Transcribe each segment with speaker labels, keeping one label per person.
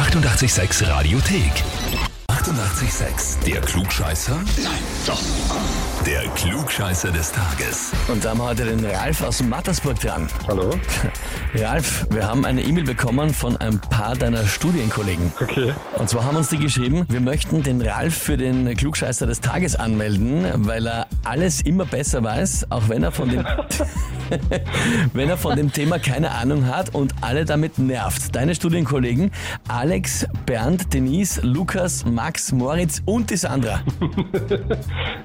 Speaker 1: 886 Radiothek. 88,6. Der Klugscheißer? Nein, doch. Der Klugscheißer des Tages.
Speaker 2: Und da haben wir heute den Ralf aus Mattersburg dran.
Speaker 3: Hallo?
Speaker 2: Ralf, wir haben eine E-Mail bekommen von ein paar deiner Studienkollegen.
Speaker 3: Okay.
Speaker 2: Und zwar haben uns die geschrieben, wir möchten den Ralf für den Klugscheißer des Tages anmelden, weil er alles immer besser weiß, auch wenn er von dem, wenn er von dem Thema keine Ahnung hat und alle damit nervt. Deine Studienkollegen Alex, Bernd, Denise, Lukas, Max, Moritz und die Sandra.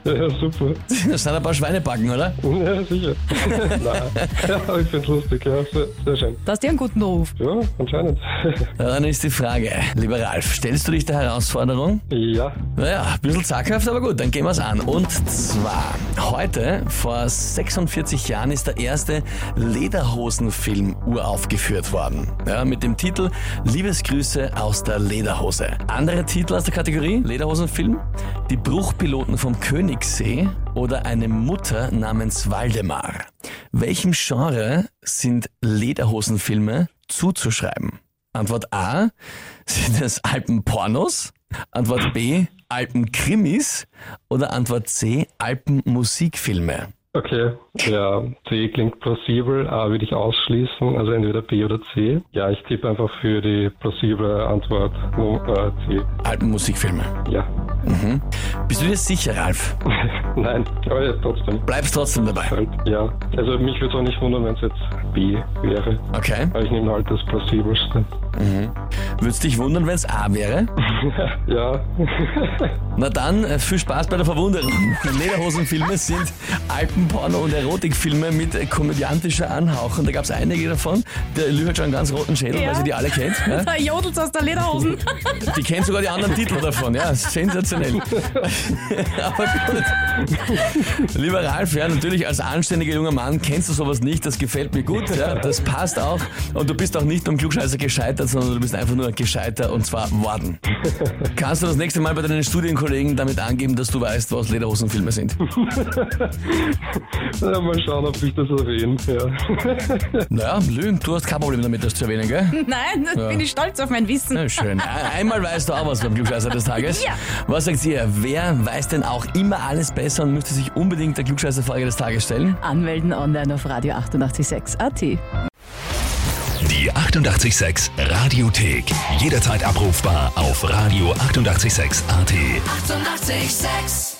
Speaker 3: Ja, super.
Speaker 2: Das sind ein paar Schweinebacken, oder?
Speaker 3: Ja, sicher. Nein. Ja, ich find's lustig, ja. Sehr, sehr schön.
Speaker 4: Da hast du einen guten Ruf.
Speaker 3: Ja, anscheinend.
Speaker 2: Ja, Dann ist die Frage, lieber Ralf, stellst du dich der Herausforderung?
Speaker 3: Ja.
Speaker 2: Naja, ein bisschen zaghaft, aber gut, dann gehen wir's an. Und zwar, heute, vor 46 Jahren, ist der erste Lederhosenfilm uraufgeführt worden. Ja, mit dem Titel Liebesgrüße aus der Lederhose. Andere Titel aus der Kategorie Lederhosenfilm? Die Bruchpiloten vom Königssee oder eine Mutter namens Waldemar. Welchem Genre sind Lederhosenfilme zuzuschreiben? Antwort A, sind es Alpenpornos? Antwort B, Alpenkrimis? Oder Antwort C, Alpenmusikfilme?
Speaker 3: Okay. Ja, C klingt plausibel, A würde ich ausschließen, also entweder B oder C. Ja, ich tippe einfach für die plausible Antwort Nummer C.
Speaker 2: Alpenmusikfilme.
Speaker 3: Ja.
Speaker 2: Bist du dir sicher, Ralf?
Speaker 3: Nein, aber ja, trotzdem.
Speaker 2: Bleibst trotzdem dabei.
Speaker 3: Halt, ja. Also mich würde es auch nicht wundern, wenn es jetzt B wäre.
Speaker 2: Okay.
Speaker 3: Aber ich nehme halt das plausibelste.
Speaker 2: Würdest dich wundern, wenn es A wäre?
Speaker 3: Ja.
Speaker 2: Na dann, äh, viel Spaß bei der Verwunderung. Lederhosenfilme sind Alpenporno und Erotikfilme mit äh, komödiantischer Anhauchung. Da gab es einige davon. Der Lü hat schon einen ganz roten Schädel,
Speaker 4: Ja.
Speaker 2: weil sie die alle kennt. Ja?
Speaker 4: Da jodelt aus der Lederhosen.
Speaker 2: Die kennt sogar die anderen Titel davon, ja, sensationell. Aber gut. Lieber Ralf, ja, natürlich als anständiger junger Mann kennst du sowas nicht, das gefällt mir gut, ja, das passt auch. Und du bist auch nicht beim Klugscheißer gescheitert, sondern du bist einfach nur gescheiter und zwar worden. Kannst du das nächste Mal bei deinen Studienkollegen damit angeben, dass du weißt, was Lederhosenfilme sind?
Speaker 3: ja. Mal schauen, ob ich das erwähne. Ja.
Speaker 2: Naja, Lü, du hast kein Problem damit, das zu erwähnen, gell?
Speaker 4: Nein, da bin ich stolz auf mein Wissen.
Speaker 2: Ja, schön. Einmal weißt du auch was beim Klugscheißer des Tages.
Speaker 4: Ja.
Speaker 2: Was sagt ihr? Wer weiß denn auch immer alles besser und müsste sich unbedingt der Klugscheißer-Frage des Tages stellen?
Speaker 4: Anmelden online auf Radio 886 AT.
Speaker 1: Die 88,6 Radiothek. Jederzeit abrufbar auf radio886.at. 88,6.
Speaker 5: Eighty-eight, sex.